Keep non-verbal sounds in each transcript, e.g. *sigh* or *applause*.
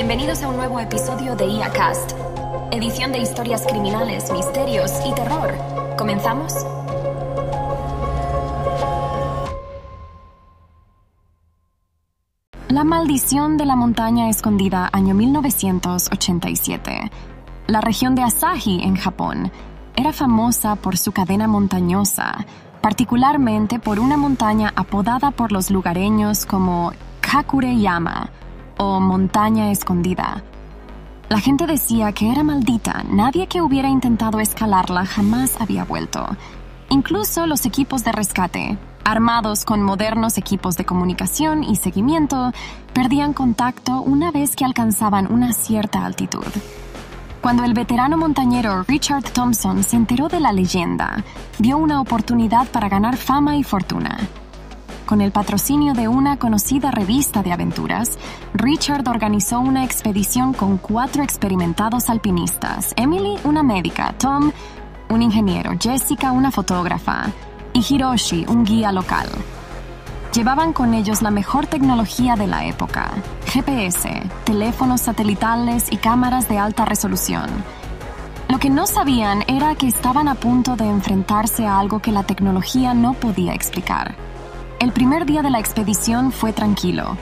Bienvenidos a un nuevo episodio de IACast, edición de historias criminales, misterios y terror. ¿Comenzamos? La maldición de la montaña escondida, año 1987. La región de Asahi, en Japón, era famosa por su cadena montañosa, particularmente por una montaña apodada por los lugareños como Kakureyama o montaña escondida. La gente decía que era maldita, nadie que hubiera intentado escalarla jamás había vuelto. Incluso los equipos de rescate, armados con modernos equipos de comunicación y seguimiento, perdían contacto una vez que alcanzaban una cierta altitud. Cuando el veterano montañero Richard Thompson se enteró de la leyenda, vio una oportunidad para ganar fama y fortuna. Con el patrocinio de una conocida revista de aventuras, Richard organizó una expedición con cuatro experimentados alpinistas, Emily, una médica, Tom, un ingeniero, Jessica, una fotógrafa, y Hiroshi, un guía local. Llevaban con ellos la mejor tecnología de la época, GPS, teléfonos satelitales y cámaras de alta resolución. Lo que no sabían era que estaban a punto de enfrentarse a algo que la tecnología no podía explicar. El primer día de la expedición fue tranquilo,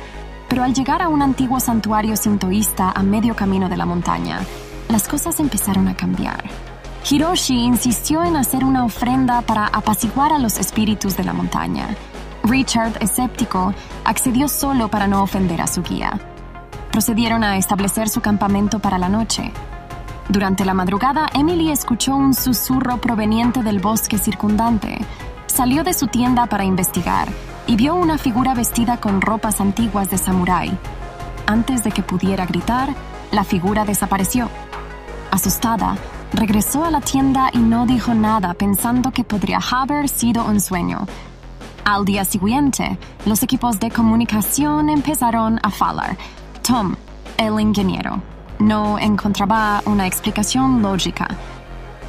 pero al llegar a un antiguo santuario sintoísta a medio camino de la montaña, las cosas empezaron a cambiar. Hiroshi insistió en hacer una ofrenda para apaciguar a los espíritus de la montaña. Richard, escéptico, accedió solo para no ofender a su guía. Procedieron a establecer su campamento para la noche. Durante la madrugada, Emily escuchó un susurro proveniente del bosque circundante. Salió de su tienda para investigar y vio una figura vestida con ropas antiguas de samurái. Antes de que pudiera gritar, la figura desapareció. Asustada, regresó a la tienda y no dijo nada pensando que podría haber sido un sueño. Al día siguiente, los equipos de comunicación empezaron a falar. Tom, el ingeniero, no encontraba una explicación lógica.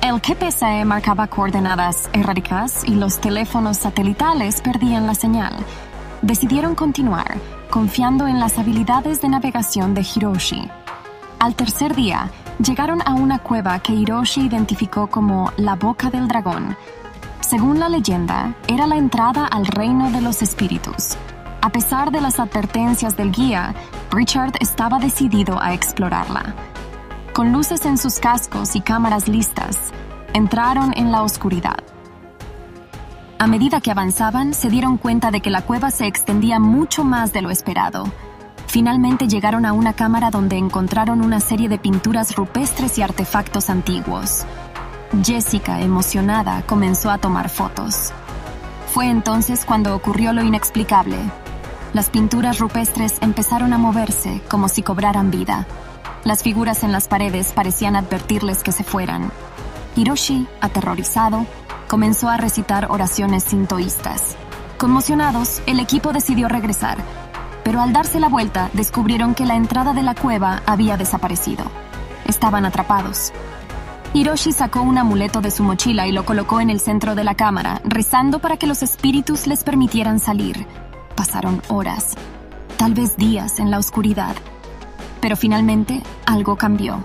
El GPS marcaba coordenadas erráticas y los teléfonos satelitales perdían la señal. Decidieron continuar, confiando en las habilidades de navegación de Hiroshi. Al tercer día, llegaron a una cueva que Hiroshi identificó como la Boca del Dragón. Según la leyenda, era la entrada al reino de los espíritus. A pesar de las advertencias del guía, Richard estaba decidido a explorarla. Con luces en sus cascos y cámaras listas, entraron en la oscuridad. A medida que avanzaban, se dieron cuenta de que la cueva se extendía mucho más de lo esperado. Finalmente llegaron a una cámara donde encontraron una serie de pinturas rupestres y artefactos antiguos. Jessica, emocionada, comenzó a tomar fotos. Fue entonces cuando ocurrió lo inexplicable. Las pinturas rupestres empezaron a moverse como si cobraran vida. Las figuras en las paredes parecían advertirles que se fueran. Hiroshi, aterrorizado, comenzó a recitar oraciones sintoístas. Conmocionados, el equipo decidió regresar, pero al darse la vuelta descubrieron que la entrada de la cueva había desaparecido. Estaban atrapados. Hiroshi sacó un amuleto de su mochila y lo colocó en el centro de la cámara, rezando para que los espíritus les permitieran salir. Pasaron horas, tal vez días en la oscuridad. Pero finalmente algo cambió.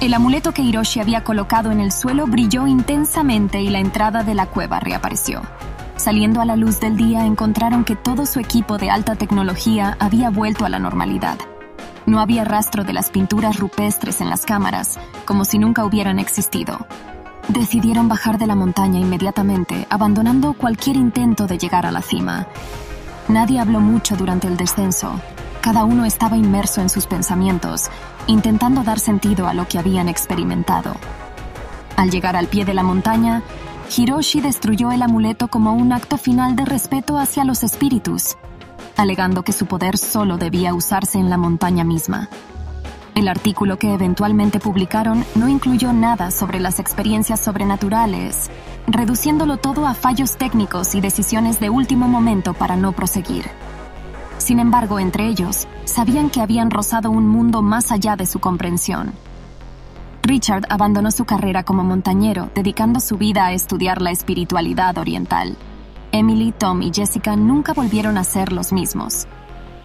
El amuleto que Hiroshi había colocado en el suelo brilló intensamente y la entrada de la cueva reapareció. Saliendo a la luz del día encontraron que todo su equipo de alta tecnología había vuelto a la normalidad. No había rastro de las pinturas rupestres en las cámaras, como si nunca hubieran existido. Decidieron bajar de la montaña inmediatamente, abandonando cualquier intento de llegar a la cima. Nadie habló mucho durante el descenso. Cada uno estaba inmerso en sus pensamientos, intentando dar sentido a lo que habían experimentado. Al llegar al pie de la montaña, Hiroshi destruyó el amuleto como un acto final de respeto hacia los espíritus, alegando que su poder solo debía usarse en la montaña misma. El artículo que eventualmente publicaron no incluyó nada sobre las experiencias sobrenaturales, reduciéndolo todo a fallos técnicos y decisiones de último momento para no proseguir. Sin embargo, entre ellos, sabían que habían rozado un mundo más allá de su comprensión. Richard abandonó su carrera como montañero, dedicando su vida a estudiar la espiritualidad oriental. Emily, Tom y Jessica nunca volvieron a ser los mismos.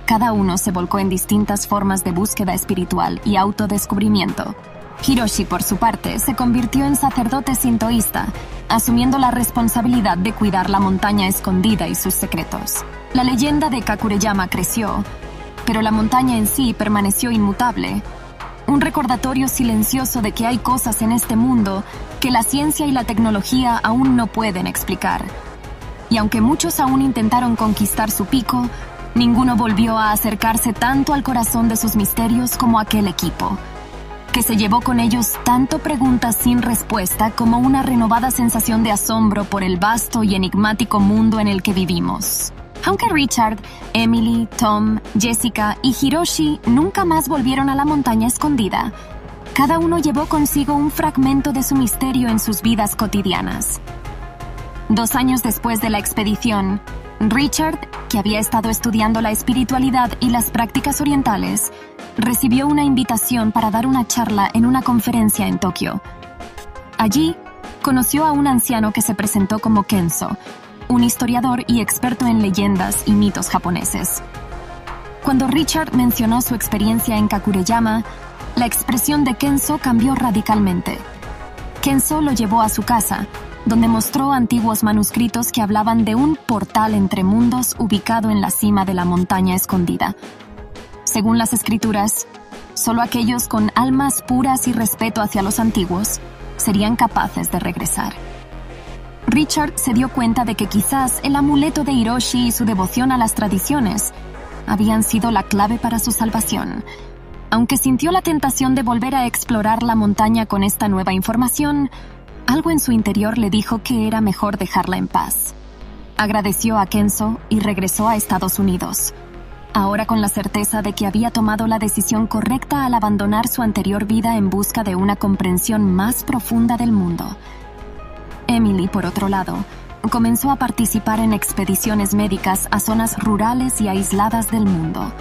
cada uno se volcó en distintas formas de búsqueda espiritual y autodescubrimiento. Hiroshi, por su parte, se convirtió en sacerdote sintoísta, asumiendo la responsabilidad de cuidar la montaña escondida y sus secretos. La leyenda de Kakureyama creció, pero la montaña en sí permaneció inmutable, un recordatorio silencioso de que hay cosas en este mundo que la ciencia y la tecnología aún no pueden explicar. Y aunque muchos aún intentaron conquistar su pico, ninguno volvió a acercarse tanto al corazón de sus misterios como aquel equipo que se llevó con ellos tanto preguntas sin respuesta como una renovada sensación de asombro por el vasto y enigmático mundo en el que vivimos. Aunque Richard, Emily, Tom, Jessica y Hiroshi nunca más volvieron a la montaña escondida, cada uno llevó consigo un fragmento de su misterio en sus vidas cotidianas. Dos años después de la expedición, Richard, que había estado estudiando la espiritualidad y las prácticas orientales, recibió una invitación para dar una charla en una conferencia en Tokio. Allí, conoció a un anciano que se presentó como Kenzo, un historiador y experto en leyendas y mitos japoneses. Cuando Richard mencionó su experiencia en Kakureyama, la expresión de Kenzo cambió radicalmente. Kenzo lo llevó a su casa, donde mostró antiguos manuscritos que hablaban de un portal entre mundos ubicado en la cima de la montaña escondida. Según las escrituras, solo aquellos con almas puras y respeto hacia los antiguos serían capaces de regresar. Richard se dio cuenta de que quizás el amuleto de Hiroshi y su devoción a las tradiciones habían sido la clave para su salvación. Aunque sintió la tentación de volver a explorar la montaña con esta nueva información, algo en su interior le dijo que era mejor dejarla en paz. Agradeció a Kenzo y regresó a Estados Unidos, ahora con la certeza de que había tomado la decisión correcta al abandonar su anterior vida en busca de una comprensión más profunda del mundo. Emily, por otro lado, comenzó a participar en expediciones médicas a zonas rurales y aisladas del mundo.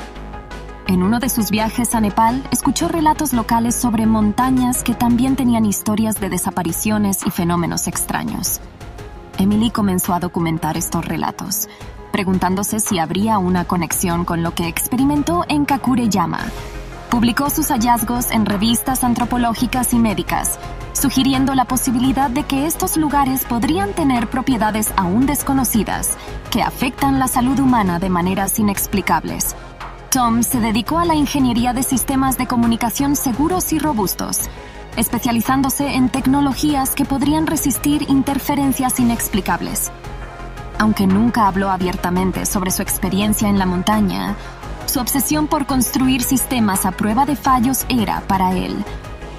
En uno de sus viajes a Nepal, escuchó relatos locales sobre montañas que también tenían historias de desapariciones y fenómenos extraños. Emily comenzó a documentar estos relatos, preguntándose si habría una conexión con lo que experimentó en Kakureyama. Publicó sus hallazgos en revistas antropológicas y médicas, sugiriendo la posibilidad de que estos lugares podrían tener propiedades aún desconocidas que afectan la salud humana de maneras inexplicables. Tom se dedicó a la ingeniería de sistemas de comunicación seguros y robustos, especializándose en tecnologías que podrían resistir interferencias inexplicables. Aunque nunca habló abiertamente sobre su experiencia en la montaña, su obsesión por construir sistemas a prueba de fallos era, para él,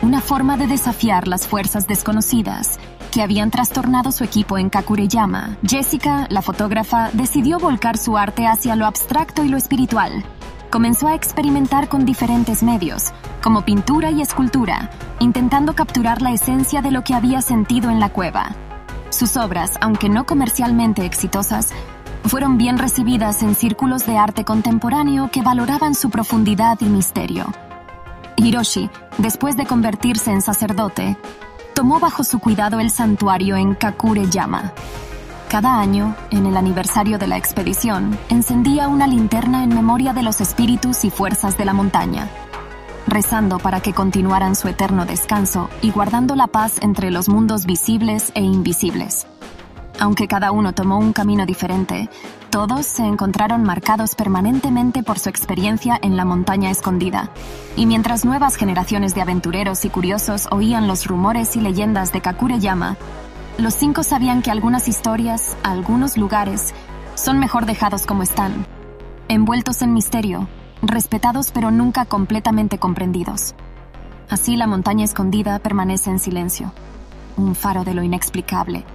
una forma de desafiar las fuerzas desconocidas que habían trastornado su equipo en Kakureyama. Jessica, la fotógrafa, decidió volcar su arte hacia lo abstracto y lo espiritual comenzó a experimentar con diferentes medios, como pintura y escultura, intentando capturar la esencia de lo que había sentido en la cueva. Sus obras, aunque no comercialmente exitosas, fueron bien recibidas en círculos de arte contemporáneo que valoraban su profundidad y misterio. Hiroshi, después de convertirse en sacerdote, tomó bajo su cuidado el santuario en Kakureyama, cada año, en el aniversario de la expedición, encendía una linterna en memoria de los espíritus y fuerzas de la montaña, rezando para que continuaran su eterno descanso y guardando la paz entre los mundos visibles e invisibles. Aunque cada uno tomó un camino diferente, todos se encontraron marcados permanentemente por su experiencia en la montaña escondida. Y mientras nuevas generaciones de aventureros y curiosos oían los rumores y leyendas de Kakureyama, los cinco sabían que algunas historias, algunos lugares, son mejor dejados como están, envueltos en misterio, respetados pero nunca completamente comprendidos. Así la montaña escondida permanece en silencio, un faro de lo inexplicable,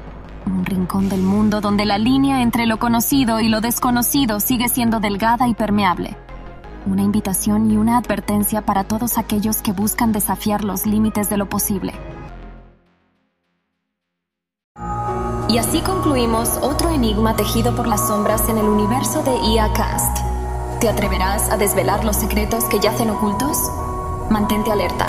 un rincón del mundo donde la línea entre lo conocido y lo desconocido sigue siendo delgada y permeable. Una invitación y una advertencia para todos aquellos que buscan desafiar los límites de lo posible. Y así concluimos otro enigma tejido por las sombras en el universo de IA Cast. ¿Te atreverás a desvelar los secretos que yacen ocultos? Mantente alerta,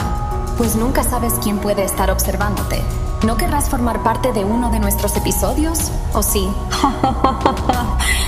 pues nunca sabes quién puede estar observándote. ¿No querrás formar parte de uno de nuestros episodios? ¿O sí? *laughs*